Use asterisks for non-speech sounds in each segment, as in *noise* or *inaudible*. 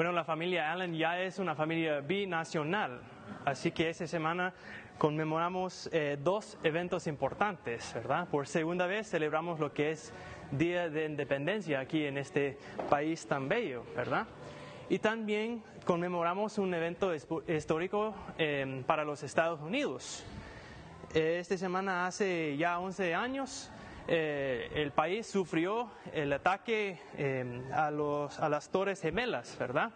Bueno, la familia Allen ya es una familia binacional, así que esta semana conmemoramos eh, dos eventos importantes, ¿verdad? Por segunda vez celebramos lo que es Día de Independencia aquí en este país tan bello, ¿verdad? Y también conmemoramos un evento histórico eh, para los Estados Unidos. Eh, Esta semana, hace ya 11 años, eh, el país sufrió el ataque eh, a, las Torres Gemelas, ¿verdad?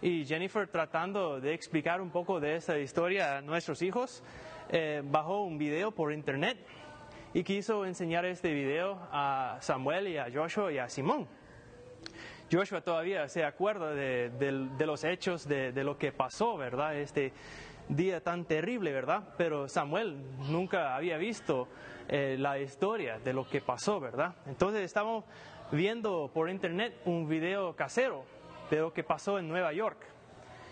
Y Jennifer, tratando de explicar un poco de esa historia a nuestros hijos, eh, bajó un video por internet y quiso enseñar este video a Samuel y a Joshua y a Simón. Joshua todavía se acuerda de los hechos, de, de lo que pasó, ¿verdad? Este día tan terrible, ¿verdad? Pero Samuel nunca había visto eh, la historia de lo que pasó, ¿verdad? Entonces estamos viendo por internet un video casero de lo que pasó en Nueva York.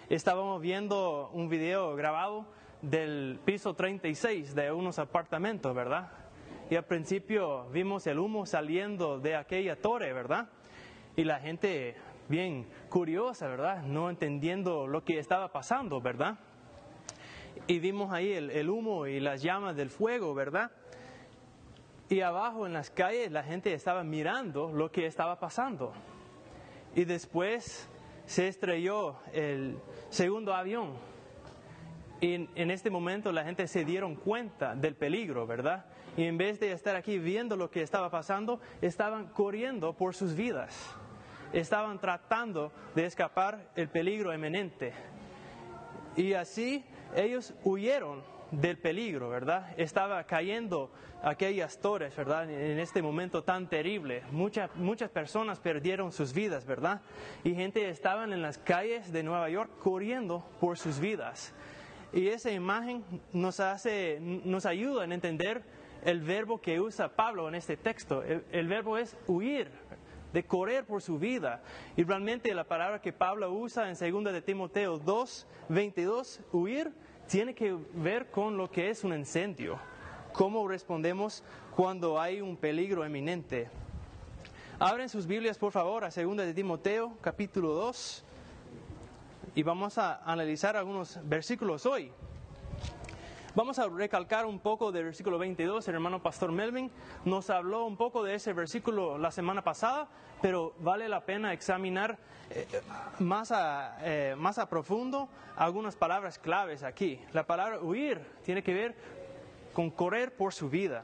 Estábamos viendo un video grabado del piso 36 de unos apartamentos, ¿verdad? Y al principio vimos el humo saliendo de aquella torre, ¿verdad? Y la gente bien curiosa, ¿verdad? No entendiendo lo que estaba pasando, ¿verdad? Y vimos ahí el, el humo y las llamas del fuego, ¿verdad? Y abajo en las calles la gente estaba mirando lo que estaba pasando. Y después se estrelló el segundo avión. Y en, este momento la gente se dieron cuenta del peligro, ¿verdad? Y en vez de estar aquí viendo lo que estaba pasando, estaban corriendo por sus vidas. Estaban tratando de escapar el peligro eminente. Y así ellos huyeron del peligro, ¿verdad? Estaba cayendo aquellas torres, ¿verdad? En este momento tan terrible. Muchas, muchas personas perdieron sus vidas, ¿verdad? Y gente estaban en las calles de Nueva York corriendo por sus vidas. Y esa imagen nos hace, nos ayuda en entender el verbo que usa Pablo en este texto. El verbo es huir, de correr por su vida. Y realmente la palabra que Pablo usa en 2 de Timoteo 2, 22, huir, tiene que ver con lo que es un incendio. Cómo respondemos cuando hay un peligro eminente. Abren sus Biblias, por favor, a 2 de Timoteo, capítulo 2. Y vamos a analizar algunos versículos hoy. Vamos a recalcar un poco del versículo 22. El hermano Pastor Melvin nos habló un poco de ese versículo la semana pasada, pero vale la pena examinar eh, más, a, eh, más a profundo algunas palabras claves aquí. La palabra huir tiene que ver con correr por su vida,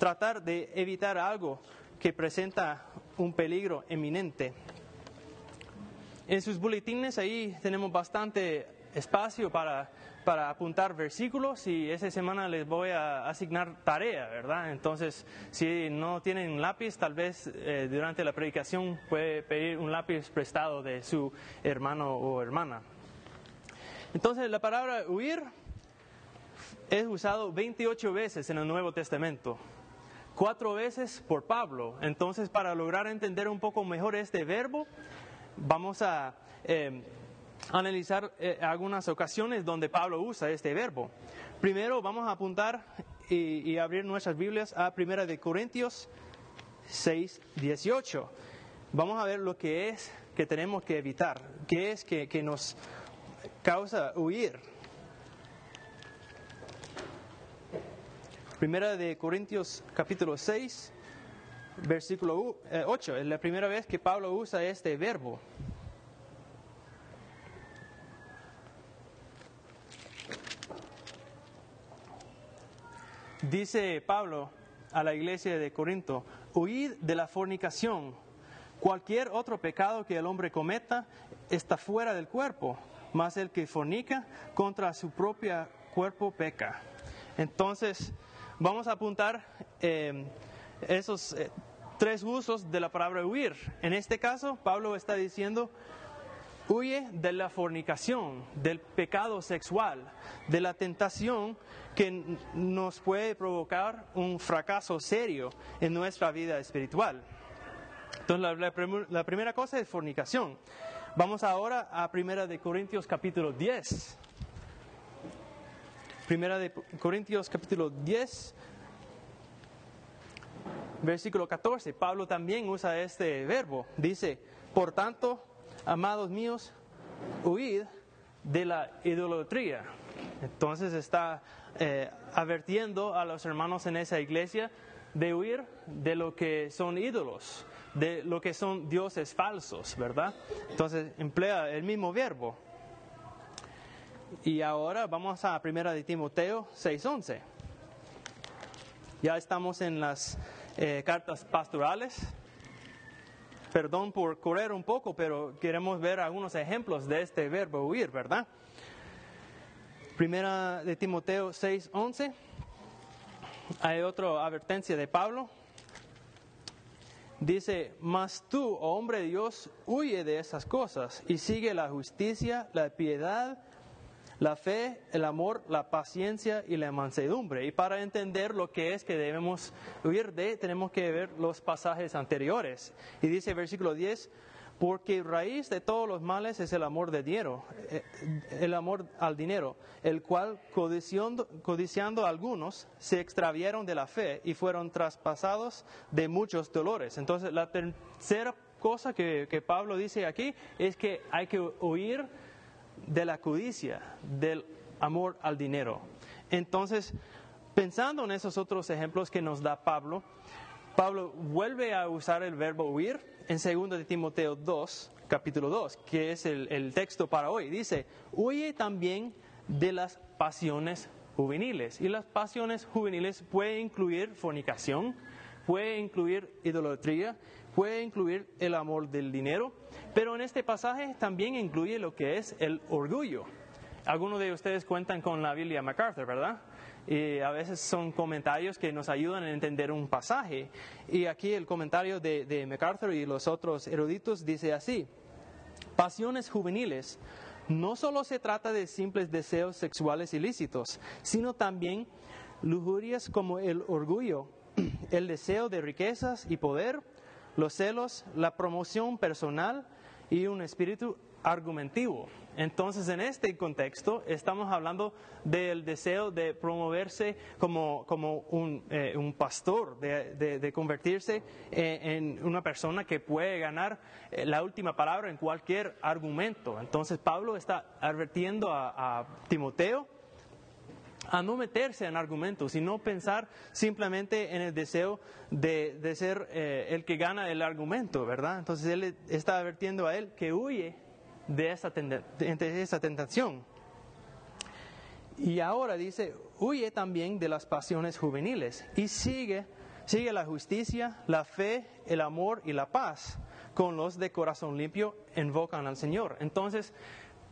tratar de evitar algo que presenta un peligro eminente. En sus boletines ahí tenemos bastante espacio para, para apuntar versículos y esa semana les voy a asignar tarea, ¿verdad? Entonces, si no tienen lápiz, tal vez eh, durante la predicación puede pedir un lápiz prestado de su hermano o hermana. Entonces, la palabra huir es usado 28 veces en el Nuevo Testamento cuatro veces por Pablo. Entonces, para lograr entender un poco mejor este verbo, vamos a eh, analizar eh, algunas ocasiones donde Pablo usa este verbo. Primero vamos a apuntar y, abrir nuestras Biblias a 1 de Corintios 6, 18. Vamos a ver lo que es que tenemos que evitar, qué es que, que nos causa huir. Primera de Corintios capítulo 6, versículo u- eh, 8. Es la primera vez que Pablo usa este verbo. Dice Pablo a la iglesia de Corinto, huid de la fornicación. Cualquier otro pecado que el hombre cometa está fuera del cuerpo, mas el que fornica contra su propio cuerpo peca. Entonces, vamos a apuntar eh, esos eh, tres usos de la palabra huir. En este caso, Pablo está diciendo, huye de la fornicación, del pecado sexual, de la tentación que nos puede provocar un fracaso serio en nuestra vida espiritual. Entonces, la, la prim- la primera cosa es fornicación. Vamos ahora a Primera de Corintios capítulo 10. Primera de Corintios capítulo 10, versículo 14. Pablo también usa este verbo. Dice, por tanto, amados míos, huir de la idolatría. Entonces está eh, advirtiendo a los hermanos en esa iglesia de huir de lo que son ídolos, de lo que son dioses falsos, ¿verdad? Entonces emplea el mismo verbo. Y ahora vamos a primera de Timoteo 6:11. Ya estamos en las eh, cartas pastorales. Perdón por correr un poco, pero queremos ver algunos ejemplos de este verbo huir, ¿verdad? Primera de Timoteo 6:11. Hay otra advertencia de Pablo. Dice, mas tú, oh hombre de Dios, huye de esas cosas y sigue la justicia, la piedad, la fe, el amor, la paciencia y la mansedumbre. Y para entender lo que es que debemos huir de, tenemos que ver los pasajes anteriores. Y dice versículo 10, porque raíz de todos los males es el amor de dinero, eh, el amor al dinero, el cual codiciando, codiciando algunos se extraviaron de la fe y fueron traspasados de muchos dolores. Entonces la tercera cosa que Pablo dice aquí es que hay que huir de la codicia, del amor al dinero. Entonces, pensando en esos otros ejemplos que nos da Pablo, Pablo vuelve a usar el verbo huir en 2 de Timoteo 2, capítulo 2, que es el, texto para hoy. Dice, huye también de las pasiones juveniles. Y las pasiones juveniles pueden incluir fornicación, puede incluir idolatría, puede incluir el amor del dinero, pero en este pasaje también incluye lo que es el orgullo. Algunos de ustedes cuentan con la Biblia MacArthur, ¿verdad? Y a veces son comentarios que nos ayudan a entender un pasaje. Y aquí el comentario de, de MacArthur y los otros eruditos dice así, pasiones juveniles no solo se trata de simples deseos sexuales ilícitos, sino también lujurias como el orgullo, *clears throat* el deseo de riquezas y poder, los celos, la promoción personal y un espíritu argumentivo. Entonces, en este contexto, estamos hablando del deseo de promoverse como, eh, un, pastor, de, convertirse eh, en una persona que puede ganar eh, la última palabra en cualquier argumento. Entonces, Pablo está advirtiendo a, Timoteo a no meterse en argumentos y no pensar simplemente en el deseo de, ser el que gana el argumento, ¿verdad? Entonces él está advirtiendo a él que huye de esa, de esa tentación. Y ahora dice, huye también de las pasiones juveniles y sigue, sigue la justicia, la fe, el amor y la paz con los de corazón limpio invocan al Señor. Entonces,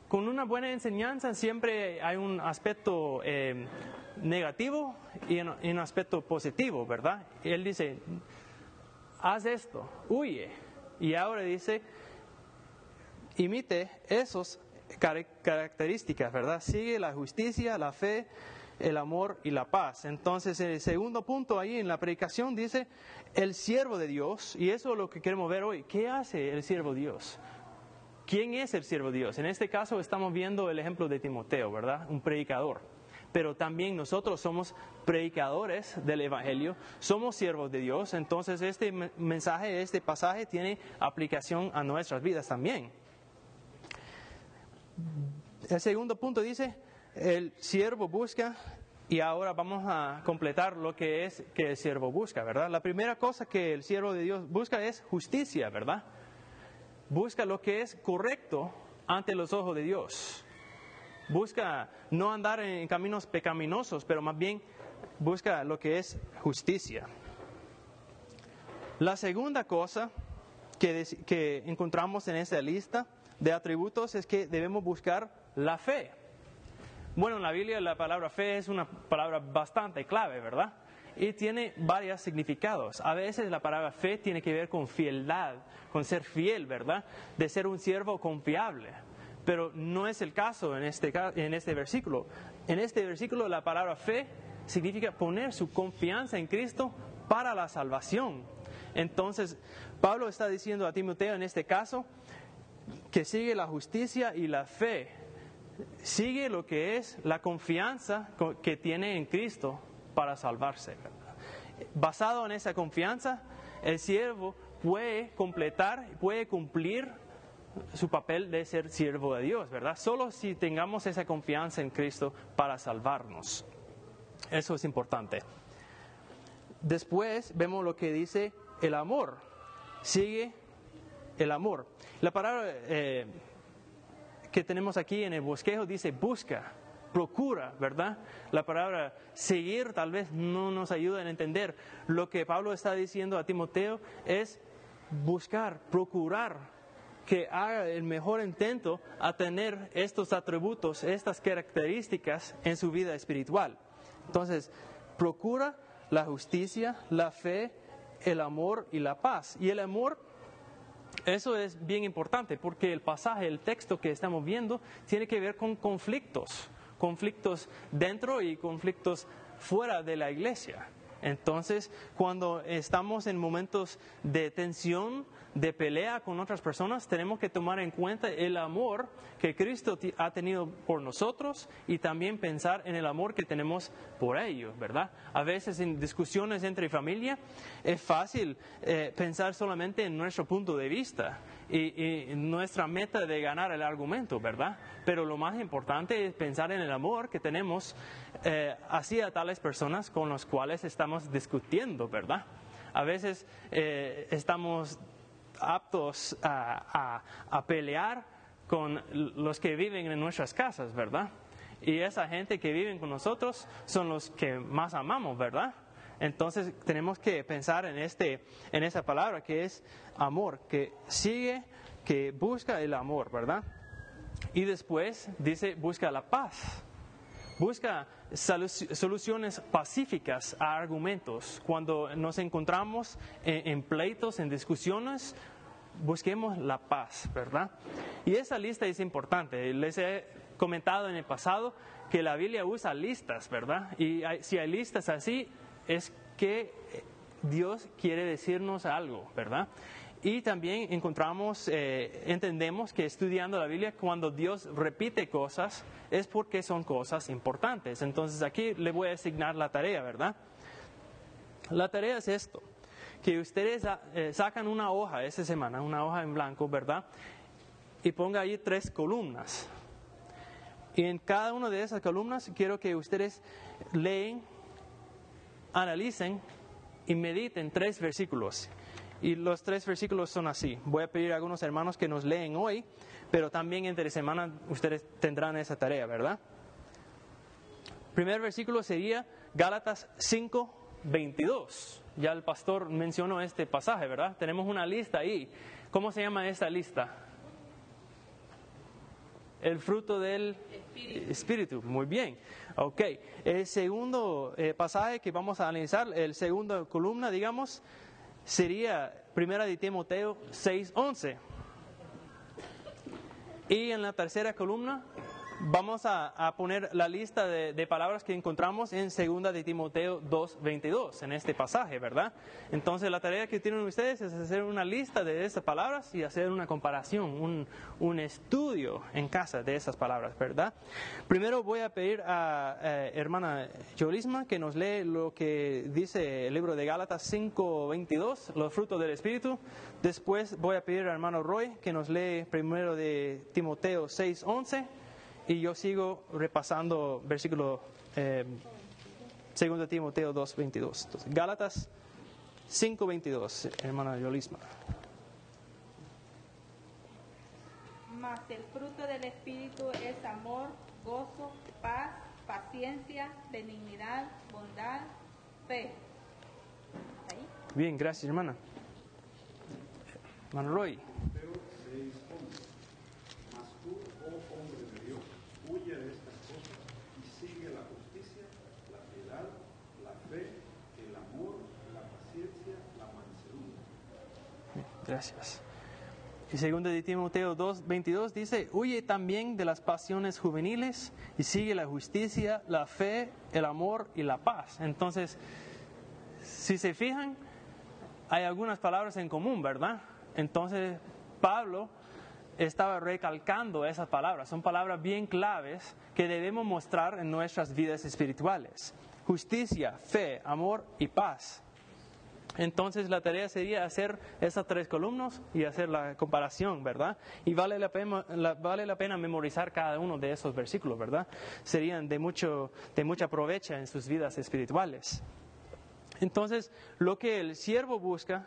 con una buena enseñanza siempre hay un aspecto eh, negativo y un, aspecto positivo, ¿verdad? él dice, haz esto, huye. Y ahora dice, imite esas características, ¿verdad? Sigue la justicia, la fe, el amor y la paz. Entonces, el segundo punto ahí en la predicación dice, el siervo de Dios, y eso es lo que queremos ver hoy, ¿qué hace el siervo de Dios? ¿Quién es el siervo de Dios? En este caso estamos viendo el ejemplo de Timoteo, ¿verdad? Un predicador. Pero también nosotros somos predicadores del Evangelio, somos siervos de Dios, entonces este mensaje, este pasaje tiene aplicación a nuestras vidas también. El segundo punto dice, el siervo busca y ahora vamos a completar lo que es que el siervo busca, ¿verdad? La primera cosa que el siervo de Dios busca es justicia, ¿verdad? Busca lo que es correcto ante los ojos de Dios. Busca no andar en caminos pecaminosos, pero más bien busca lo que es justicia. La segunda cosa que, encontramos en esta lista de atributos es que debemos buscar la fe. Bueno, en la Biblia la palabra fe es una palabra bastante clave, ¿verdad? y tiene varios significados. A veces la palabra fe tiene que ver con fieldad, con ser fiel, ¿verdad? De ser un siervo confiable. Pero no es el caso en este, en este versículo. En este versículo la palabra fe significa poner su confianza en Cristo para la salvación. Entonces, Pablo está diciendo a Timoteo en este caso que sigue la justicia y la fe. Sigue lo que es la confianza que tiene en Cristo para salvarse. Basado en esa confianza, el siervo puede completar, puede cumplir su papel de ser siervo de Dios, ¿verdad? Solo si tengamos esa confianza en Cristo para salvarnos. Eso es importante. Después vemos lo que dice el amor. Sigue el amor. La palabra eh, que tenemos aquí en el bosquejo dice busca, procura, ¿verdad? La palabra seguir tal vez no nos ayuda a entender. Lo que Pablo está diciendo a Timoteo es buscar, procurar que haga el mejor intento a tener estos atributos, estas características en su vida espiritual. Entonces, procura la justicia, la fe, el amor y la paz. Y el amor, eso es bien importante porque el pasaje, el texto que estamos viendo, tiene que ver con conflictos, conflictos dentro y conflictos fuera de la iglesia. Entonces, cuando estamos en momentos de tensión, de pelea con otras personas, tenemos que tomar en cuenta el amor que Cristo ha tenido por nosotros y también pensar en el amor que tenemos por ellos, ¿verdad? A veces en discusiones entre familia es fácil eh, pensar solamente en nuestro punto de vista y, nuestra meta de ganar el argumento, ¿verdad? Pero lo más importante es pensar en el amor que tenemos eh, hacia tales personas con las cuales estamos discutiendo, ¿verdad? A veces eh, estamos aptos a, a, pelear con los que viven en nuestras casas, ¿verdad? Y esa gente que vive con nosotros son los que más amamos, ¿verdad? Entonces tenemos que pensar en, este, en esa palabra que es amor, que sigue, que busca el amor, ¿verdad? Y después dice, busca la paz. Busca soluciones pacíficas a argumentos. Cuando nos encontramos en, pleitos, en discusiones, busquemos la paz, ¿verdad? Y esa lista es importante. Les he comentado en el pasado que la Biblia usa listas, ¿verdad? Y si hay listas así, es que Dios quiere decirnos algo, ¿verdad? Y también encontramos, eh, entendemos que estudiando la Biblia, cuando Dios repite cosas, es porque son cosas importantes. Entonces aquí le voy a asignar la tarea, ¿verdad? La tarea es esto, que ustedes eh, sacan una hoja esta semana, una hoja en blanco, ¿verdad? Y ponga ahí tres columnas. Y en cada una de esas columnas quiero que ustedes leen analicen y mediten tres versículos. Y los tres versículos son así. Voy a pedir a algunos hermanos que nos leen hoy, pero también entre semana ustedes tendrán esa tarea, ¿verdad? Primer versículo sería Gálatas 5, 22. Ya el pastor mencionó este pasaje, ¿verdad? Tenemos una lista ahí. ¿Cómo se llama esta lista? El fruto del Espíritu. Muy bien. Ok. El segundo eh, pasaje que vamos a analizar, el segundo columna, digamos, sería Primera de Timoteo 6.11. Y en la tercera columna, Vamos a, poner la lista de, palabras que encontramos en 2 de Timoteo 2.22, en este pasaje, ¿verdad? Entonces la tarea que tienen ustedes es hacer una lista de esas palabras y hacer una comparación, un, estudio en casa de esas palabras, ¿verdad? Primero voy a pedir a, eh, hermana Yolisma que nos lee lo que dice el libro de Gálatas 5.22, los frutos del Espíritu. Después voy a pedir a hermano Roy que nos lee primero de Timoteo 6.11 y yo sigo repasando versículo eh, 2 Timoteo 2, 22. Gálatas 5, 22, hermana Yolisma. Mas el fruto del Espíritu es amor, gozo, paz, paciencia, benignidad, bondad, fe. Bien, gracias hermana. Hermano Roy. Gracias. Y segundo de Timoteo 2, 22 dice, huye también de las pasiones juveniles y sigue la justicia, la fe, el amor y la paz. Entonces, si se fijan, hay algunas palabras en común, ¿verdad? Entonces, Pablo estaba recalcando esas palabras. Son palabras bien claves que debemos mostrar en nuestras vidas espirituales. Justicia, fe, amor y paz. Entonces la tarea sería hacer esas tres columnas y hacer la comparación, ¿verdad? Y vale la, pena, vale la pena memorizar cada uno de esos versículos, ¿verdad? Serían de, mucho, de mucha provecha en sus vidas espirituales. Entonces, lo que el siervo busca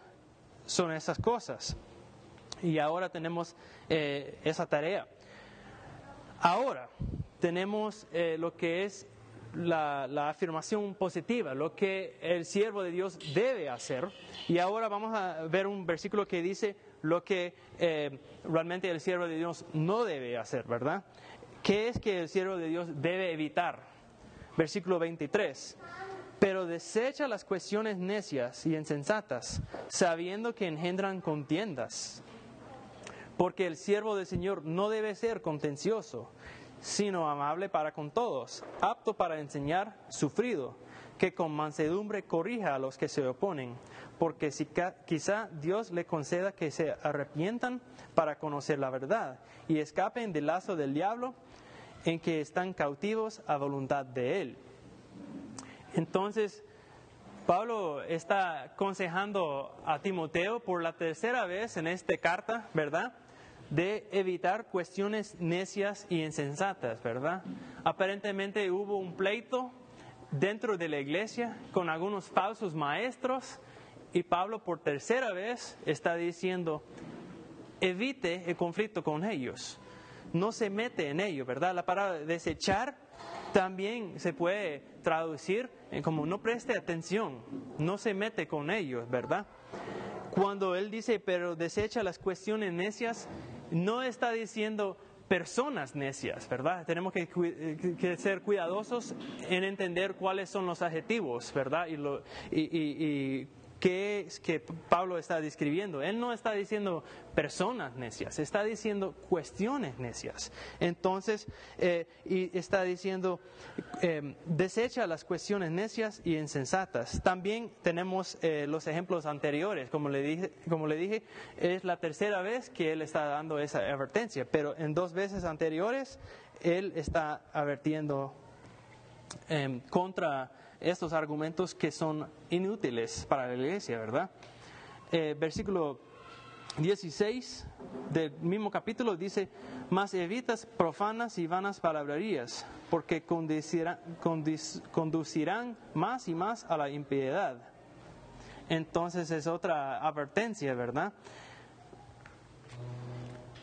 son esas cosas. Y ahora tenemos eh, esa tarea. Ahora tenemos eh, lo que es la, afirmación positiva, lo que el siervo de Dios debe hacer. Y ahora vamos a ver un versículo que dice lo que eh, realmente el siervo de Dios no debe hacer, ¿verdad? ¿Qué es que el siervo de Dios debe evitar? Versículo 23. Pero desecha las cuestiones necias y insensatas, sabiendo que engendran contiendas. Porque el siervo del Señor no debe ser contencioso, sino amable para con todos, apto para enseñar, sufrido, que con mansedumbre corrija a los que se oponen, porque si quizá Dios le conceda que se arrepientan para conocer la verdad y escapen del lazo del diablo en que están cautivos a voluntad de Él. Entonces, Pablo está aconsejando a Timoteo por la tercera vez en esta carta, ¿verdad? De evitar cuestiones necias y insensatas, ¿verdad? Aparentemente hubo un pleito dentro de la iglesia con algunos falsos maestros y Pablo por tercera vez está diciendo, evite el conflicto con ellos, no se mete en ello, ¿verdad? La palabra desechar también se puede traducir como no preste atención, no se mete con ellos, ¿verdad? Cuando él dice, pero desecha las cuestiones necias, no está diciendo personas necias, ¿verdad? Tenemos que, ser cuidadosos en entender cuáles son los adjetivos, ¿verdad? Y, lo, y ¿Qué es que Pablo está describiendo? Él no está diciendo personas necias, está diciendo cuestiones necias. Entonces, eh, y está diciendo, eh, desecha las cuestiones necias y insensatas. También tenemos eh, los ejemplos anteriores, como le, dije, como le dije, es la tercera vez que él está dando esa advertencia, pero en dos veces anteriores él está advirtiendo contra estos argumentos que son inútiles para la iglesia, ¿verdad? Eh, versículo 16 del mismo capítulo dice, mas evitas profanas y vanas palabrerías, porque conducirán más y más a la impiedad. Entonces es otra advertencia, ¿verdad?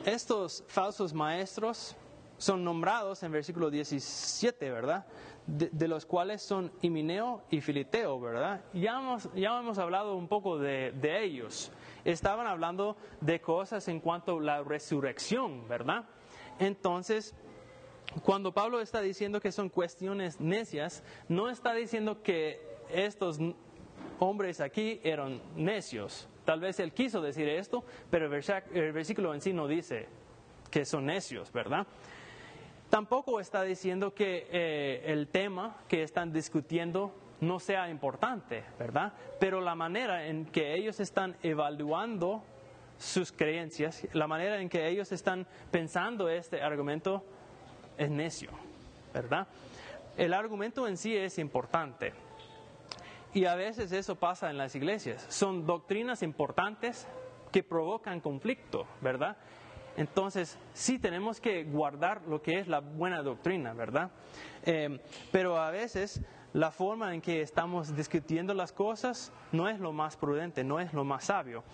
Estos falsos maestros son nombrados en versículo 17, ¿verdad? De, los cuales son Himineo y Filiteo, ¿verdad? Ya hemos, ya hemos hablado un poco de, de ellos. Estaban hablando de cosas en cuanto a la resurrección, ¿verdad? Entonces, cuando Pablo está diciendo que son cuestiones necias, no está diciendo que estos hombres aquí eran necios. Tal vez él quiso decir esto, pero el versículo en sí no dice que son necios, ¿verdad? Tampoco está diciendo que eh, el tema que están discutiendo no sea importante, ¿verdad? Pero la manera en que ellos están evaluando sus creencias, la manera en que ellos están pensando este argumento es necio, ¿verdad? El argumento en sí es importante. Y a veces eso pasa en las iglesias. Son doctrinas importantes que provocan conflicto, ¿verdad? Entonces, sí tenemos que guardar lo que es la buena doctrina, ¿verdad? Eh, pero a veces la forma en que estamos discutiendo las cosas no es lo más prudente, no es lo más sabio.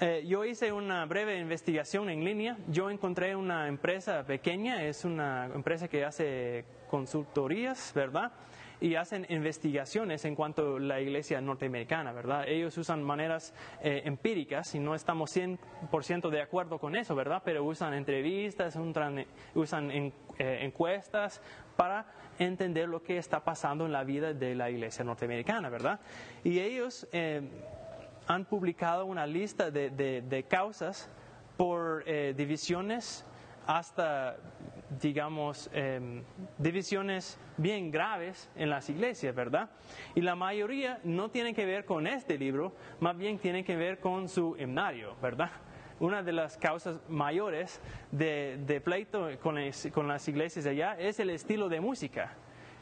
Eh, yo hice una breve investigación en línea. Yo encontré una empresa pequeña, es una empresa que hace consultorías, ¿verdad? Y hacen investigaciones en cuanto a la iglesia norteamericana, ¿verdad? Ellos usan maneras eh, empíricas y no estamos 100% de acuerdo con eso, ¿verdad? Pero usan entrevistas, usan eh, encuestas para entender lo que está pasando en la vida de la iglesia norteamericana, ¿verdad? Y ellos eh, han publicado una lista de, de causas por divisiones hasta digamos, divisiones bien graves en las iglesias, ¿verdad? Y la mayoría no tienen que ver con este libro, más bien tienen que ver con su himnario, ¿verdad? Una de las causas mayores de, pleito con, con las iglesias allá es el estilo de música.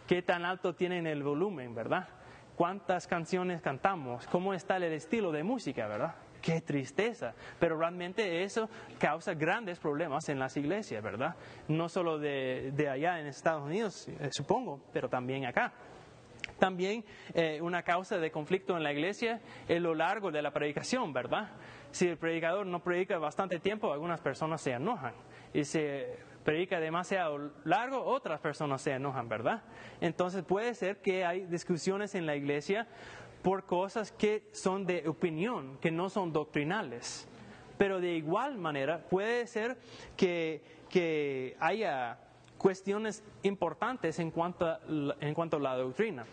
Qué tan alto tienen el volumen, ¿verdad? cuántas canciones cantamos, cómo está el estilo de música, ¿verdad? Qué tristeza. Pero realmente eso causa grandes problemas en las iglesias, ¿verdad? No solo de, de allá en Estados Unidos, eh, supongo, pero también acá. También eh, una causa de conflicto en la iglesia es lo largo de la predicación, ¿verdad? Si el predicador no predica bastante tiempo, algunas personas se enojan. Y si predica demasiado largo, otras personas se enojan, ¿verdad? Entonces puede ser que hay discusiones en la iglesia por cosas que son de opinión, que no son doctrinales. Pero de igual manera puede ser que, que haya cuestiones importantes en cuanto, a, en cuanto la doctrina.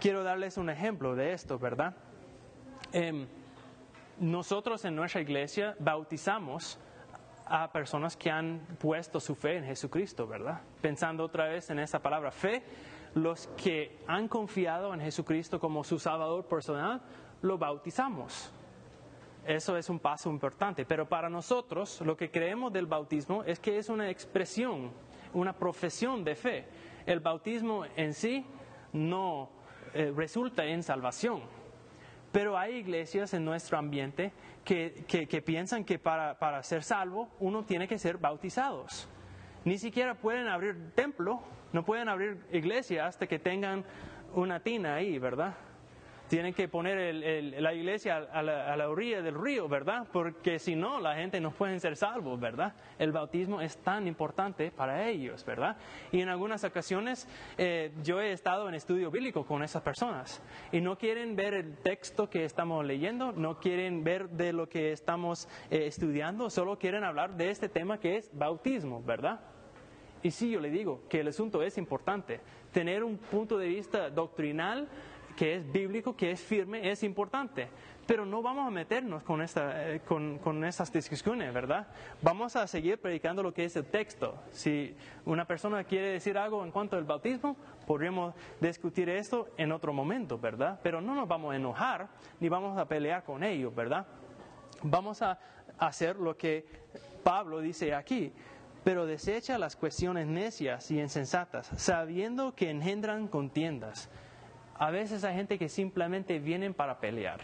Quiero darles un ejemplo de esto, ¿verdad? Eh, nosotros en nuestra iglesia bautizamos a personas que han puesto su fe en Jesucristo, ¿verdad? Pensando otra vez en esa palabra fe, los que han confiado en Jesucristo como su Salvador personal, lo bautizamos. Eso es un paso importante, pero para nosotros lo que creemos del bautismo es que es una expresión, una profesión de fe. El bautismo en sí no eh, resulta en salvación, pero hay iglesias en nuestro ambiente que, que, piensan que para, para, ser salvo uno tiene que ser bautizados. Ni siquiera pueden abrir templo, no pueden abrir iglesia hasta que tengan una tina ahí, ¿verdad? tienen que poner la iglesia a la, orilla del río, ¿verdad? Porque si no, la gente no puede ser salvos, ¿verdad? El bautismo es tan importante para ellos, ¿verdad? Y en algunas ocasiones eh, yo he estado en estudio bíblico con esas personas y no quieren ver el texto que estamos leyendo, no quieren ver de lo que estamos eh, estudiando, solo quieren hablar de este tema que es bautismo, ¿verdad? Y sí, yo le digo que el asunto es importante. Tener un punto de vista doctrinal que es bíblico, que es firme, es importante. Pero no vamos a meternos con, esta, eh, estas discusiones, ¿verdad? Vamos a seguir predicando lo que es el texto. Si una persona quiere decir algo en cuanto al bautismo, podríamos discutir esto en otro momento, ¿verdad? Pero no nos vamos a enojar ni vamos a pelear con ellos, ¿verdad? Vamos a hacer lo que Pablo dice aquí pero desecha las cuestiones necias y insensatas, sabiendo que engendran contiendas. A veces hay gente que simplemente vienen para pelear.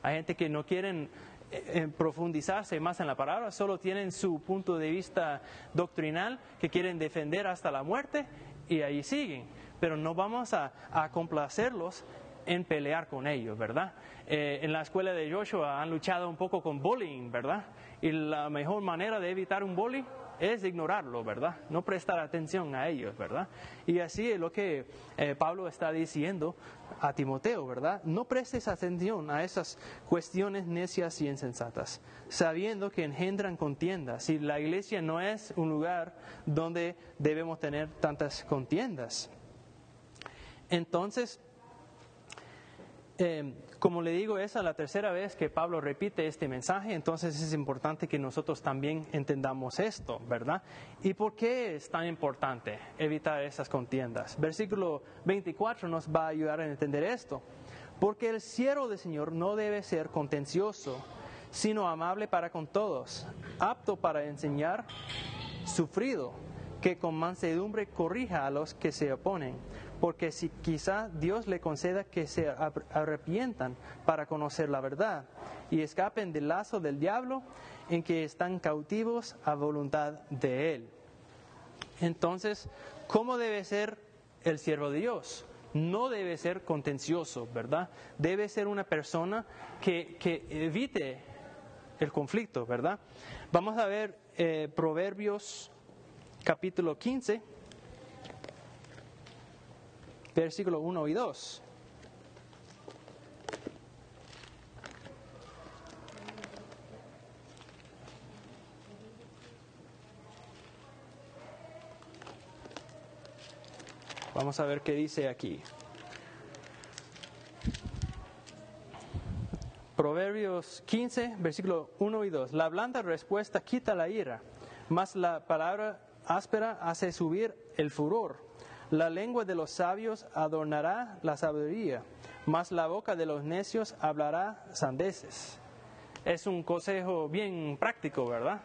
Hay gente que no quieren eh, eh, profundizarse más en la palabra, solo tienen su punto de vista doctrinal que quieren defender hasta la muerte y ahí siguen. Pero no vamos a, complacerlos en pelear con ellos, ¿verdad? Eh, en la escuela de Joshua han luchado un poco con bullying, ¿verdad? Y la mejor manera de evitar un bullying es ignorarlo, ¿verdad? No prestar atención a ellos, ¿verdad? Y así es lo que eh, Pablo está diciendo a Timoteo, ¿verdad? No prestes atención a esas cuestiones necias y insensatas, sabiendo que engendran contiendas. Y la iglesia no es un lugar donde debemos tener tantas contiendas. Entonces, eh, como le digo, esa es la tercera vez que Pablo repite este mensaje, entonces es importante que nosotros también entendamos esto, ¿verdad? ¿Y por qué es tan importante evitar esas contiendas? Versículo 24 nos va a ayudar a entender esto. Porque el siervo del Señor no debe ser contencioso, sino amable para con todos, apto para enseñar, sufrido, que con mansedumbre corrija a los que se oponen porque si quizá Dios le conceda que se arrepientan para conocer la verdad y escapen del lazo del diablo en que están cautivos a voluntad de Él. Entonces, ¿cómo debe ser el siervo de Dios? No debe ser contencioso, ¿verdad? Debe ser una persona que, evite el conflicto, ¿verdad? Vamos a ver eh, Proverbios capítulo 15 versículo 1 y 2. Vamos a ver qué dice aquí. Proverbios 15, versículo 1 y 2. La blanda respuesta quita la ira, mas la palabra áspera hace subir el furor. La lengua de los sabios adornará la sabiduría, mas la boca de los necios hablará sandeces. Es un consejo bien práctico, ¿verdad?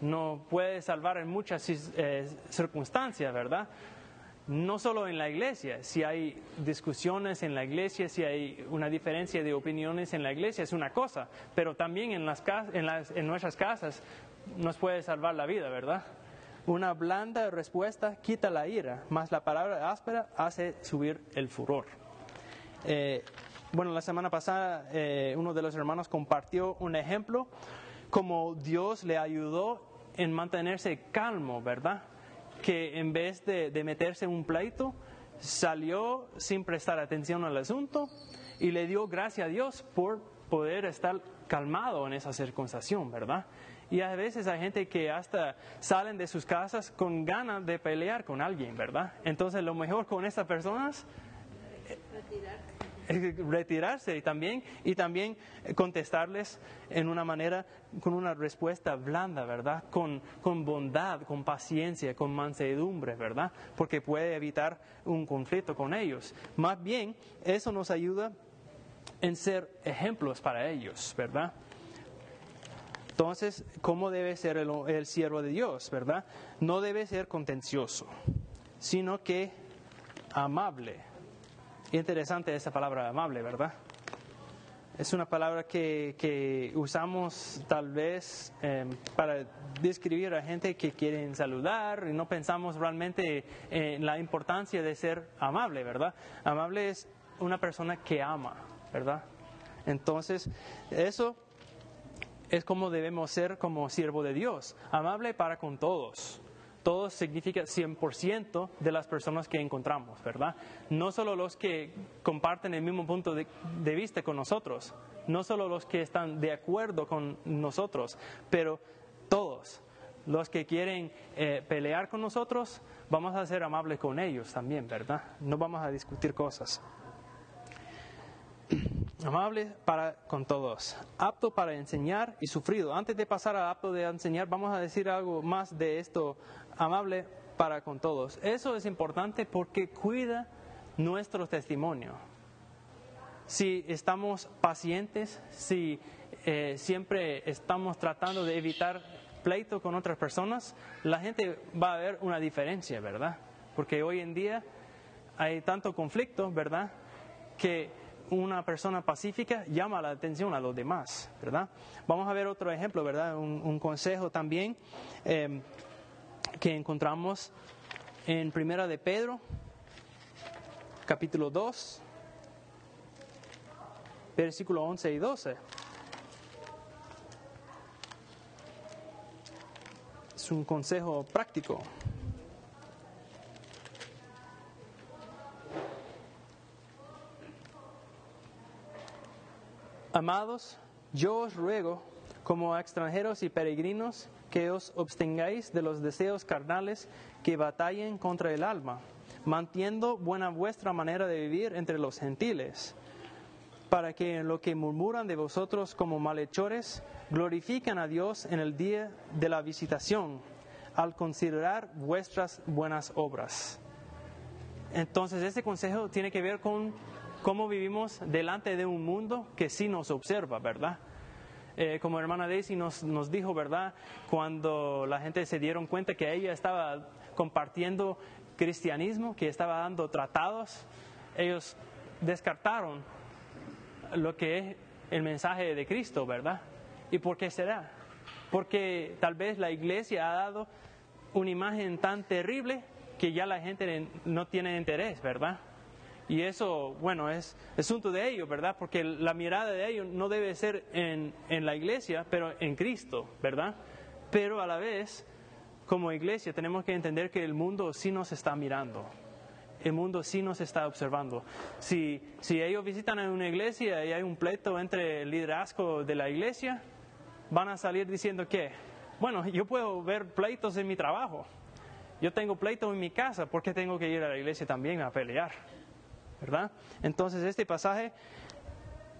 No puede salvar en muchas eh, circunstancias, ¿verdad? no solo en la iglesia, si hay discusiones en la iglesia, si hay una diferencia de opiniones en la iglesia, es una cosa, pero también en, en nuestras casas nos puede salvar la vida, ¿verdad? Una blanda respuesta quita la ira, más la palabra áspera hace subir el furor. Eh, bueno, la semana pasada eh, uno de los hermanos compartió un ejemplo como Dios le ayudó en mantenerse calmo, ¿verdad? que en vez de, meterse en un pleito, salió sin prestar atención al asunto y le dio gracias a Dios por poder estar calmado en esa circunstancia, ¿verdad? Y a veces hay gente que hasta salen de sus casas con ganas de pelear con alguien, ¿verdad? Entonces lo mejor con estas personas retirarse y también, y también contestarles en una manera, con una respuesta blanda, ¿verdad? Con, con bondad, con paciencia, con mansedumbre, ¿verdad? Porque puede evitar un conflicto con ellos. Más bien, eso nos ayuda en ser ejemplos para ellos, ¿verdad? Entonces, ¿cómo debe ser el, el siervo de Dios, verdad? No debe ser contencioso, sino que amable, Interesante esa palabra amable, ¿verdad? Es una palabra que, usamos tal vez em, para describir a gente que quieren saludar y no pensamos realmente en la importancia de ser amable, ¿verdad? Amable es una persona que ama, ¿verdad? Entonces, eso es como debemos ser como siervo de Dios, amable para con todos todo significa 100% de las personas que encontramos, ¿verdad? No solo los que comparten el mismo punto de, vista con nosotros, no solo los que están de acuerdo con nosotros, pero todos. Los que quieren eh, pelear con nosotros, vamos a ser amables con ellos también, ¿verdad? No vamos a discutir cosas. Amable para con todos, apto para enseñar y sufrido. Antes de pasar a apto de enseñar, vamos a decir algo más de esto amable para con todos. Eso es importante porque cuida nuestro testimonio. Si estamos pacientes, si eh, siempre estamos tratando de evitar pleito con otras personas, la gente va a ver una diferencia, ¿verdad? Porque hoy en día hay tanto conflicto, ¿verdad? Que una persona pacífica llama la atención a los demás, ¿verdad? Vamos a ver otro ejemplo, ¿verdad? Un, consejo también. Eh, que encontramos en Primera de Pedro, capítulo 2, versículo 11 y 12. Es un consejo práctico. Amados, yo os ruego, como extranjeros y peregrinos, que os abstengáis de los deseos carnales que batallen contra el alma, mantiendo buena vuestra manera de vivir entre los gentiles, para que en lo que murmuran de vosotros como malhechores, glorifiquen a Dios en el día de la visitación, al considerar vuestras buenas obras. Entonces, este consejo tiene que ver con cómo vivimos delante de un mundo que sí nos observa, ¿verdad? Eh, como hermana Daisy nos, nos dijo, ¿verdad? Cuando la gente se dieron cuenta que ella estaba compartiendo cristianismo, que estaba dando tratados, ellos descartaron lo que es el mensaje de Cristo, ¿verdad? ¿Y por qué será? Porque tal vez la iglesia ha dado una imagen tan terrible que ya la gente no tiene interés, ¿verdad? Y eso, bueno, es asunto de ellos, ¿verdad? Porque la mirada de ellos no debe ser en, la iglesia, pero en Cristo, ¿verdad? Pero a la vez, como iglesia, tenemos que entender que el mundo sí nos está mirando. El mundo sí nos está observando. Si, si ellos visitan una iglesia y hay un pleito entre el liderazgo de la iglesia, van a salir diciendo que, bueno, yo puedo ver pleitos en mi trabajo. Yo tengo pleitos en mi casa, ¿por qué tengo que ir a la iglesia también a pelear? Entonces este pasaje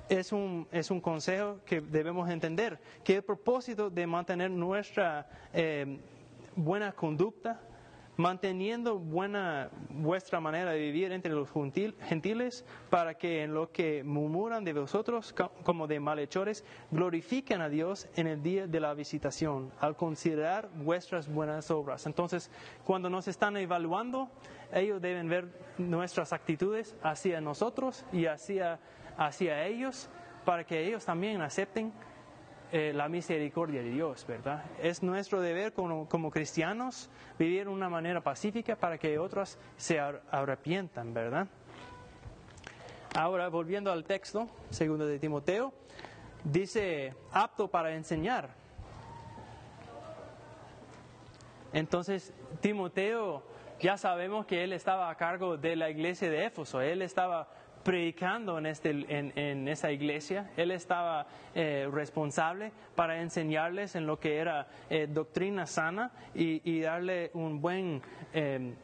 es un, es un consejo que debemos entender, que el propósito de mantener nuestra eh, buena conducta manteniendo buena vuestra manera de vivir entre los gentil- gentiles, para que en lo que murmuran de vosotros co- como de malhechores, glorifiquen a Dios en el día de la visitación, al considerar vuestras buenas obras. Entonces, cuando nos están evaluando, ellos deben ver nuestras actitudes hacia nosotros y hacia, hacia ellos, para que ellos también acepten eh, la misericordia de Dios, ¿verdad? Es nuestro deber como, como cristianos vivir de una manera pacífica para que otros se ar- arrepientan, ¿verdad? Ahora, volviendo al texto, segundo de Timoteo, dice apto para enseñar. Entonces, Timoteo, ya sabemos que él estaba a cargo de la iglesia de Éfeso, él estaba predicando en, este, en, en esa iglesia, él estaba eh, responsable para enseñarles en lo que era eh, doctrina sana y, y darle un buen eh,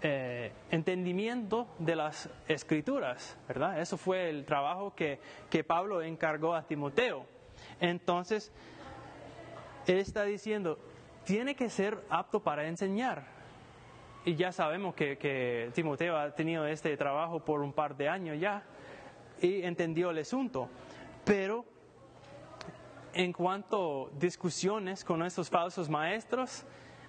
eh, entendimiento de las escrituras, ¿verdad? Eso fue el trabajo que, que Pablo encargó a Timoteo. Entonces, él está diciendo, tiene que ser apto para enseñar. Y ya sabemos que, que Timoteo ha tenido este trabajo por un par de años ya y entendió el asunto. Pero en cuanto a discusiones con estos falsos maestros,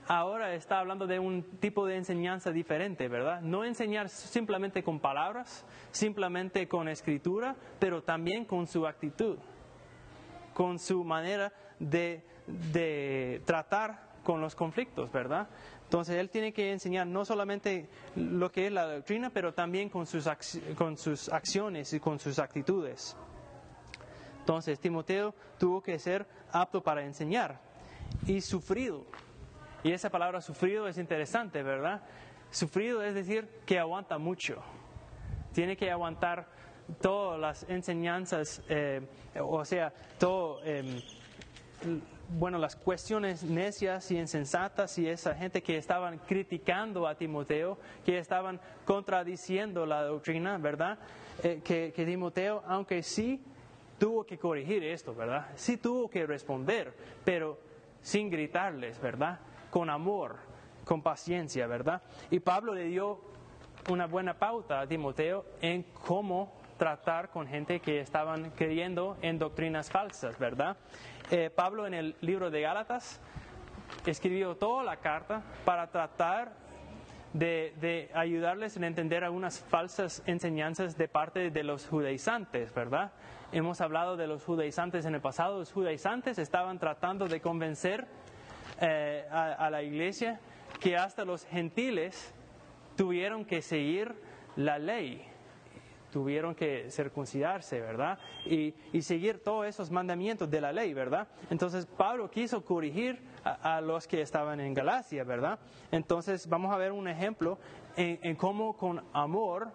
ahora está hablando de un tipo de enseñanza diferente, ¿verdad? No enseñar simplemente con palabras, simplemente con escritura, pero también con su actitud, con su manera de, de tratar con los conflictos, ¿verdad? Entonces él tiene que enseñar no solamente lo que es la doctrina, pero también con sus, con sus acciones y con sus actitudes. Entonces Timoteo tuvo que ser apto para enseñar y sufrido. Y esa palabra sufrido es interesante, ¿verdad? Sufrido es decir que aguanta mucho. Tiene que aguantar todas las enseñanzas, eh, o sea, todo, eh, bueno, las cuestiones necias y insensatas y esa gente que estaban criticando a Timoteo, que estaban contradiciendo la doctrina, ¿verdad? Eh, que, que Timoteo, aunque sí tuvo que corregir esto, ¿verdad? Sí tuvo que responder, pero sin gritarles, ¿verdad? Con amor, con paciencia, ¿verdad? Y Pablo le dio una buena pauta a Timoteo en cómo tratar con gente que estaban creyendo en doctrinas falsas, ¿verdad? Eh, Pablo en el libro de Gálatas escribió toda la carta para tratar de, ayudarles en entender algunas falsas enseñanzas de parte de los judaizantes, ¿verdad? Hemos hablado de los judaizantes en el pasado. Los judaizantes estaban tratando de convencer eh, a, a la iglesia que hasta los gentiles tuvieron que seguir la ley, tuvieron que circuncidarse, ¿verdad? Y, y seguir todos esos mandamientos de la ley, ¿verdad? Entonces Pablo quiso corregir a, los que estaban en Galacia, ¿verdad? Entonces vamos a ver un ejemplo en, en cómo con amor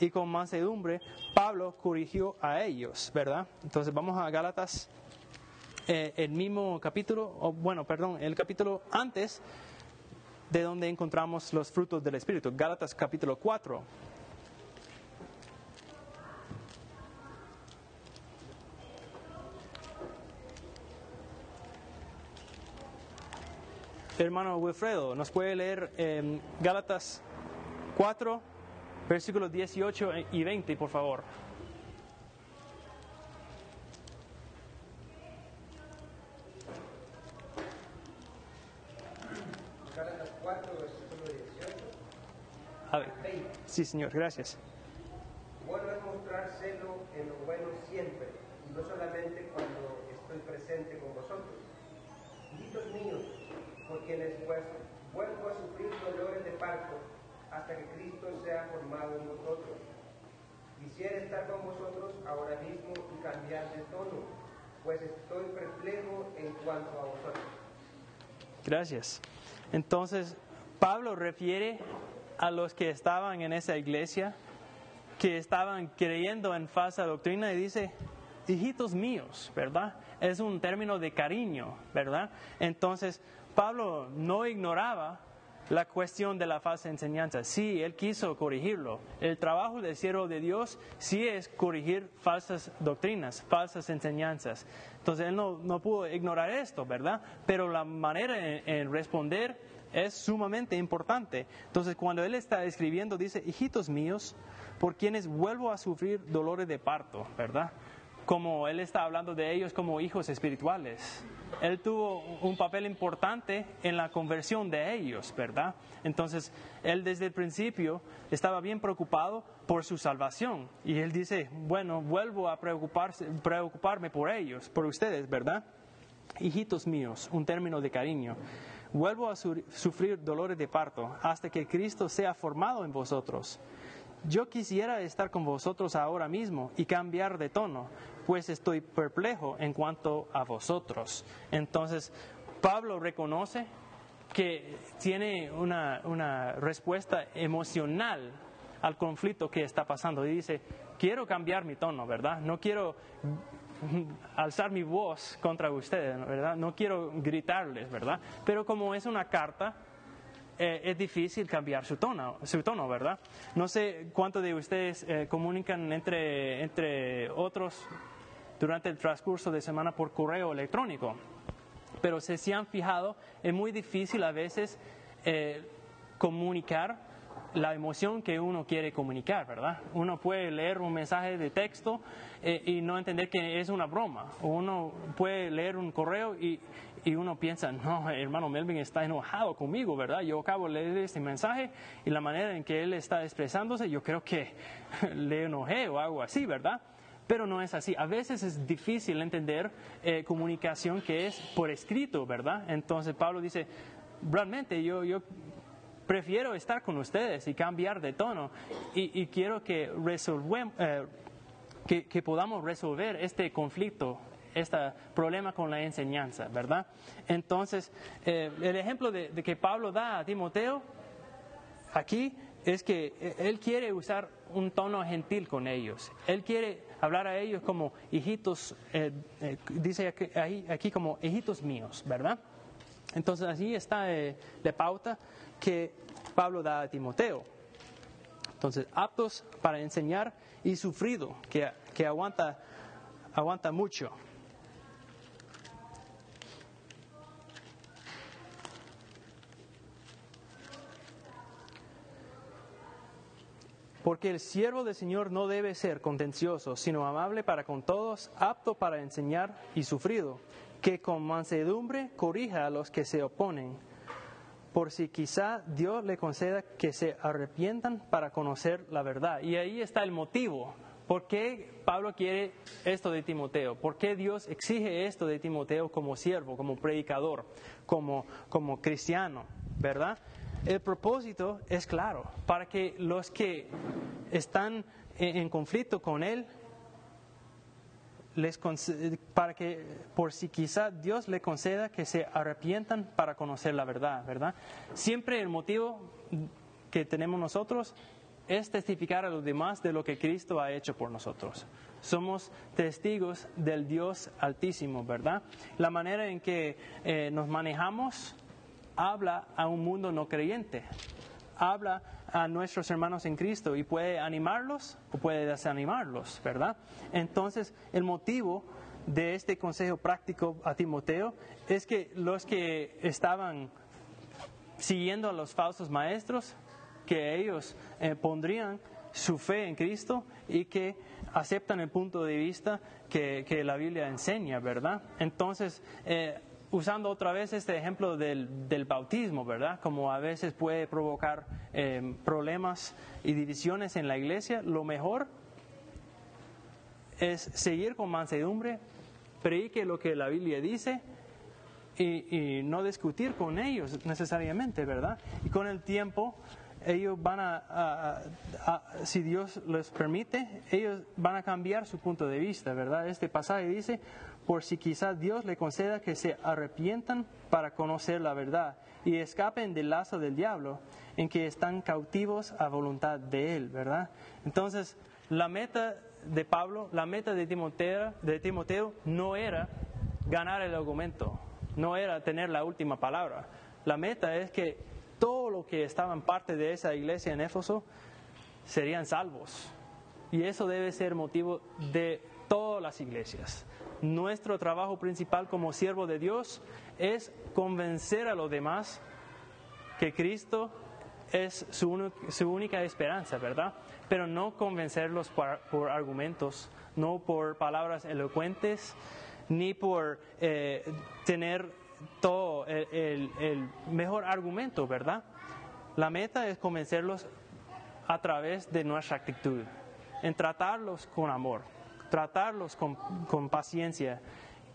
y con mansedumbre Pablo corrigió a ellos, ¿verdad? Entonces vamos a Gálatas, eh, el mismo capítulo, o bueno, perdón, el capítulo antes de donde encontramos los frutos del Espíritu, Gálatas capítulo 4. Hermano Wilfredo, ¿nos puede leer eh, Gálatas 4, versículos 18 y 20, por favor? Gálatas 4, versículo 18. A ver. Sí, señor, gracias. Bueno es mostrar celo en lo bueno siempre, y no solamente cuando estoy presente con vosotros. Hijitos míos, por quienes pues vuelvo a sufrir dolores de parto hasta que Cristo sea formado en vosotros. Quisiera estar con vosotros ahora mismo y cambiar de tono, pues estoy perplejo en cuanto a vosotros. Gracias. Entonces, Pablo refiere a los que estaban en esa iglesia, que estaban creyendo en falsa doctrina y dice, hijitos míos, ¿verdad? Es un término de cariño, ¿verdad? Entonces, Pablo no ignoraba la cuestión de la falsa enseñanza. Sí, él quiso corregirlo. El trabajo del siervo de Dios sí es corregir falsas doctrinas, falsas enseñanzas. Entonces él no, no pudo ignorar esto, ¿verdad? Pero la manera en, en responder es sumamente importante. Entonces, cuando él está escribiendo, dice, hijitos míos, por quienes vuelvo a sufrir dolores de parto, ¿verdad? Como él está hablando de ellos como hijos espirituales. Él tuvo un papel importante en la conversión de ellos, ¿verdad? Entonces, él desde el principio estaba bien preocupado por su salvación. Y él dice, bueno, vuelvo a preocuparme por ellos, por ustedes, ¿verdad? Hijitos míos, un término de cariño. Vuelvo a sufrir dolores de parto hasta que Cristo sea formado en vosotros. Yo quisiera estar con vosotros ahora mismo y cambiar de tono, pues estoy perplejo en cuanto a vosotros. Entonces, Pablo reconoce que tiene una, una respuesta emocional al conflicto que está pasando y dice, quiero cambiar mi tono, ¿verdad? No quiero *laughs* alzar mi voz contra ustedes, ¿verdad? No quiero gritarles, ¿verdad? Pero como es una carta, eh, es difícil cambiar su tono, su tono, ¿verdad? No sé cuántos de ustedes eh, comunican entre, entre otros durante el transcurso de semana por correo electrónico, pero si se han fijado, es muy difícil a veces eh, comunicar la emoción que uno quiere comunicar, ¿verdad? Uno puede leer un mensaje de texto eh, y no entender que es una broma. Uno puede leer un correo y, y, uno piensa, no, hermano Melvin está enojado conmigo, ¿verdad? Yo acabo de leer este mensaje y la manera en que él está expresándose, yo creo que *laughs* le enojé o algo así, ¿verdad? Pero no es así. A veces es difícil entender eh, comunicación que es por escrito, ¿verdad? Entonces Pablo dice, realmente yo, yo prefiero estar con ustedes y cambiar de tono y, quiero que, eh, que, que, podamos resolver este conflicto, este problema con la enseñanza, ¿verdad? Entonces, eh, el ejemplo de, que Pablo da a Timoteo aquí es que eh, él quiere usar un tono gentil con ellos. Él quiere hablar a ellos como hijitos, dice aquí, aquí, como hijitos míos, ¿verdad? Entonces, así está la pauta que Pablo da a Timoteo. Entonces, aptos para enseñar y sufrido, que, que aguanta, aguanta mucho. Porque el siervo del Señor no debe ser contencioso, sino amable para con todos, apto para enseñar y sufrido, que con mansedumbre corrija a los que se oponen por si quizá Dios le conceda que se arrepientan para conocer la verdad. Y ahí está el motivo. ¿Por qué Pablo quiere esto de Timoteo? ¿Por qué Dios exige esto de Timoteo como siervo, como predicador, como, como cristiano? ¿Verdad? El propósito es claro, para que los que están en conflicto con Él para que por si quizá Dios le conceda que se arrepientan para conocer la verdad, ¿verdad? Siempre el motivo que tenemos nosotros es testificar a los demás de lo que Cristo ha hecho por nosotros. Somos testigos del Dios altísimo, ¿verdad? La manera en que eh, nos manejamos habla a un mundo no creyente habla a nuestros hermanos en Cristo y puede animarlos o puede desanimarlos, ¿verdad? Entonces, el motivo de este consejo práctico a Timoteo es que los que estaban siguiendo a los falsos maestros, que ellos eh, pondrían su fe en Cristo y que aceptan el punto de vista que, la Biblia enseña, ¿verdad? Entonces, eh, usando otra vez este ejemplo del, del, bautismo, ¿verdad? Como a veces puede provocar eh, problemas y divisiones en la iglesia, lo mejor es seguir con mansedumbre, predique lo que la Biblia dice y, no discutir con ellos necesariamente, ¿verdad? Y con el tiempo ellos van a, si Dios les permite, ellos van a cambiar su punto de vista, ¿verdad? Este pasaje dice, por si quizás Dios le conceda que se arrepientan para conocer la verdad y escapen del lazo del diablo en que están cautivos a voluntad de Él, ¿verdad? Entonces, la meta de Pablo, la meta de Timoteo, de Timoteo no era ganar el argumento, no era tener la última palabra. La meta es que todo lo que estaban parte de esa iglesia en Éfeso serían salvos. Y eso debe ser motivo de todas las iglesias. Nuestro trabajo principal como siervo de Dios es convencer a los demás que Cristo es su, su única esperanza, ¿verdad? Pero no convencerlos por, argumentos, no por palabras elocuentes, ni por eh, tener todo el- el mejor argumento, ¿verdad? La meta es convencerlos a través de nuestra actitud, en tratarlos con amor, tratarlos con, con paciencia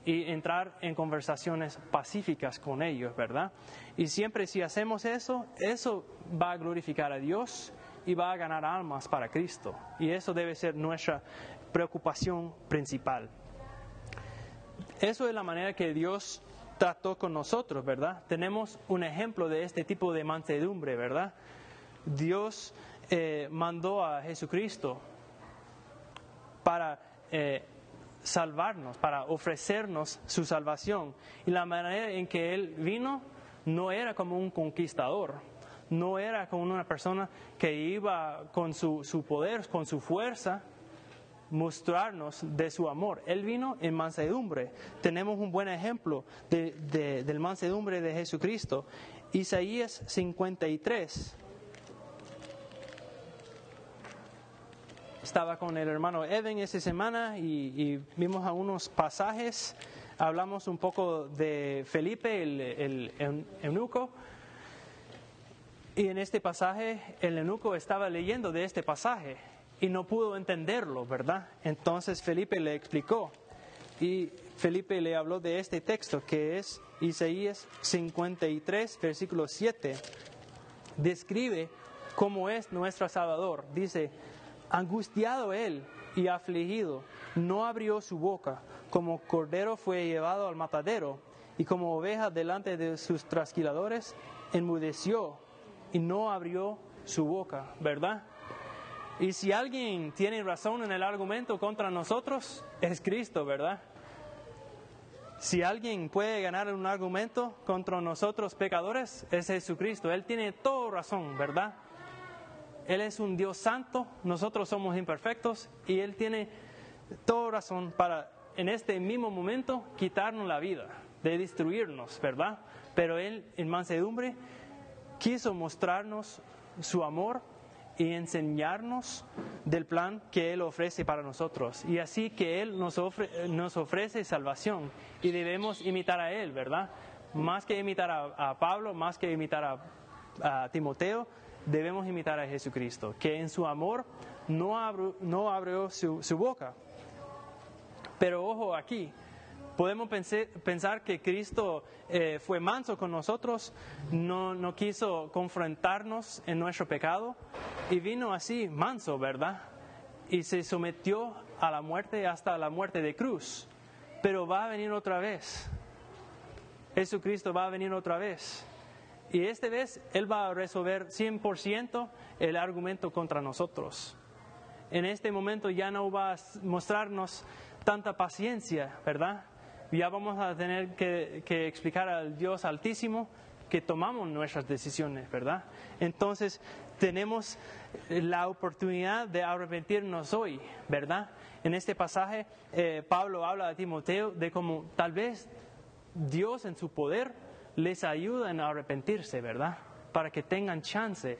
y entrar en conversaciones pacíficas con ellos, ¿verdad? Y siempre si hacemos eso, eso va a glorificar a Dios y va a ganar almas para Cristo. Y eso debe ser nuestra preocupación principal. Eso es la manera que Dios trató con nosotros, ¿verdad? Tenemos un ejemplo de este tipo de mansedumbre, ¿verdad? Dios eh, mandó a Jesucristo para eh, salvarnos, para ofrecernos su salvación. Y la manera en que Él vino no era como un conquistador, no era como una persona que iba con su, su poder, con su fuerza, mostrarnos de su amor. Él vino en mansedumbre. Tenemos un buen ejemplo de, de- del mansedumbre de Jesucristo. Isaías 53. Estaba con el hermano Evan esa semana y, vimos algunos pasajes. Hablamos un poco de Felipe, el, el eu- eunuco. Y en este pasaje, el eunuco estaba leyendo de este pasaje y no pudo entenderlo, ¿verdad? Entonces Felipe le explicó y Felipe le habló de este texto que es Isaías 53, versículo 7. Describe cómo es nuestro Salvador. Dice, angustiado él y afligido, no abrió su boca, como cordero fue llevado al matadero, y como oveja delante de sus trasquiladores, enmudeció y no abrió su boca, ¿verdad? Y si alguien tiene razón en el argumento contra nosotros, es Cristo, ¿verdad? Si alguien puede ganar un argumento contra nosotros pecadores, es Jesucristo. Él tiene toda razón, ¿verdad? Él es un Dios santo, nosotros somos imperfectos y Él tiene toda razón para en este mismo momento quitarnos la vida, de destruirnos, ¿verdad? Pero Él en mansedumbre quiso mostrarnos su amor y enseñarnos del plan que Él ofrece para nosotros. Y así que Él nos, ofre- nos ofrece salvación y debemos imitar a Él, ¿verdad? Más que imitar a, Pablo, más que imitar a Timoteo, debemos imitar a Jesucristo, que en su amor no, no abrió su, boca. Pero ojo aquí, podemos pensar que Cristo eh, fue manso con nosotros, no, no quiso confrontarnos en nuestro pecado y vino así manso, ¿verdad? Y se sometió a la muerte hasta la muerte de cruz. Pero va a venir otra vez. Jesucristo va a venir otra vez. Y esta vez Él va a resolver 100% el argumento contra nosotros. En este momento ya no va a mostrarnos tanta paciencia, ¿verdad? Ya vamos a tener que, explicar al Dios Altísimo que tomamos nuestras decisiones, ¿verdad? Entonces tenemos la oportunidad de arrepentirnos hoy, ¿verdad? En este pasaje eh, Pablo habla a Timoteo de cómo tal vez Dios en su poder les ayuda en arrepentirse, ¿verdad? Para que tengan chance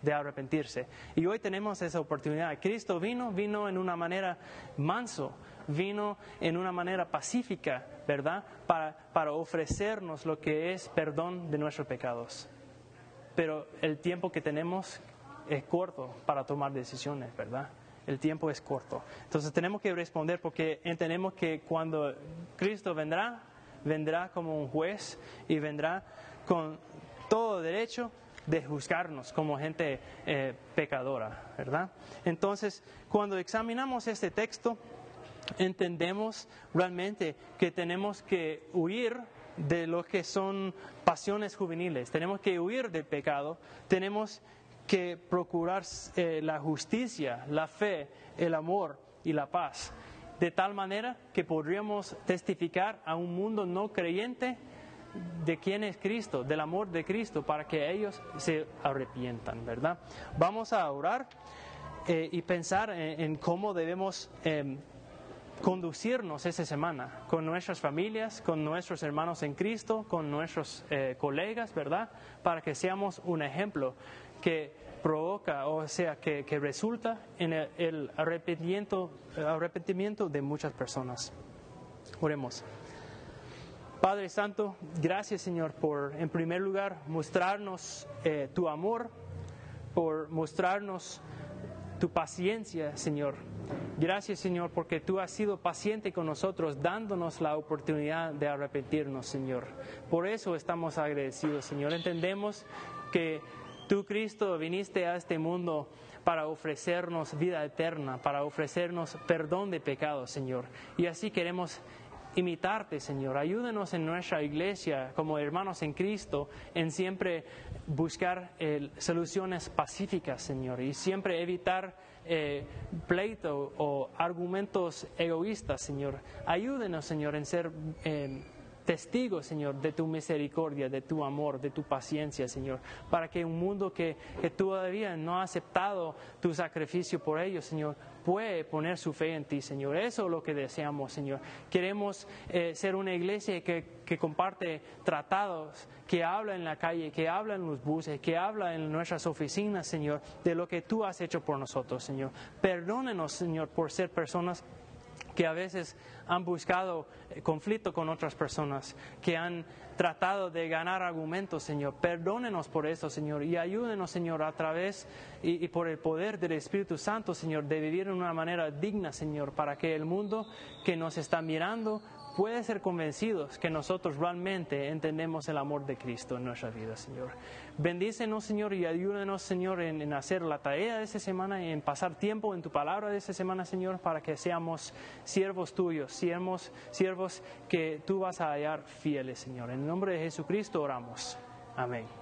de arrepentirse. Y hoy tenemos esa oportunidad. Cristo vino, vino en una manera manso, vino en una manera pacífica, ¿verdad? Para, para ofrecernos lo que es perdón de nuestros pecados. Pero el tiempo que tenemos es corto para tomar decisiones, ¿verdad? El tiempo es corto. Entonces tenemos que responder porque entendemos que cuando Cristo vendrá, vendrá como un juez y vendrá con todo derecho de juzgarnos como gente eh, pecadora, ¿verdad? Entonces, cuando examinamos este texto, entendemos realmente que tenemos que huir de lo que son pasiones juveniles, tenemos que huir del pecado, tenemos que procurar eh, la justicia, la fe, el amor y la paz, de tal manera que podríamos testificar a un mundo no creyente de quién es Cristo, del amor de Cristo, para que ellos se arrepientan, ¿verdad? Vamos a orar eh, y pensar en, cómo debemos eh, conducirnos esa semana con nuestras familias, con nuestros hermanos en Cristo, con nuestros eh, colegas, ¿verdad? Para que seamos un ejemplo que provoca, o sea, que, que resulta en el, el arrepentimiento, el arrepentimiento de muchas personas. Oremos. Padre Santo, gracias Señor por, en primer lugar, mostrarnos eh, tu amor, por mostrarnos tu paciencia, Señor. Gracias, Señor, porque tú has sido paciente con nosotros, dándonos la oportunidad de arrepentirnos, Señor. Por eso estamos agradecidos, Señor. Entendemos que tú, Cristo, viniste a este mundo para ofrecernos vida eterna, para ofrecernos perdón de pecados, Señor. Y así queremos imitarte, Señor. Ayúdenos en nuestra iglesia como hermanos en Cristo en siempre buscar eh, soluciones pacíficas, Señor, y siempre evitar eh, pleito o argumentos egoístas, Señor. Ayúdenos, Señor, en ser... Eh, testigos, Señor, de tu misericordia, de tu amor, de tu paciencia, Señor, para que un mundo que, que todavía no ha aceptado tu sacrificio por ellos, Señor, puede poner su fe en ti, Señor. Eso es lo que deseamos, Señor. Queremos eh, ser una iglesia que, que, comparte tratados, que habla en la calle, que habla en los buses, que habla en nuestras oficinas, Señor, de lo que tú has hecho por nosotros, Señor. Perdónenos, Señor, por ser personas que a veces han buscado eh, conflicto con otras personas, que han tratado de ganar argumentos, Señor. Perdónenos por eso, Señor, y ayúdenos, Señor, a través y, por el poder del Espíritu Santo, Señor, de vivir de una manera digna, Señor, para que el mundo que nos está mirando puede ser convencidos que nosotros realmente entendemos el amor de Cristo en nuestra vida, Señor. Bendícenos, Señor, y ayúdenos, Señor, en, en, hacer la tarea de esta semana en pasar tiempo en tu palabra de esta semana, Señor, para que seamos siervos tuyos, siervos, siervos que tú vas a hallar fieles, Señor. En el nombre de Jesucristo oramos. Amén.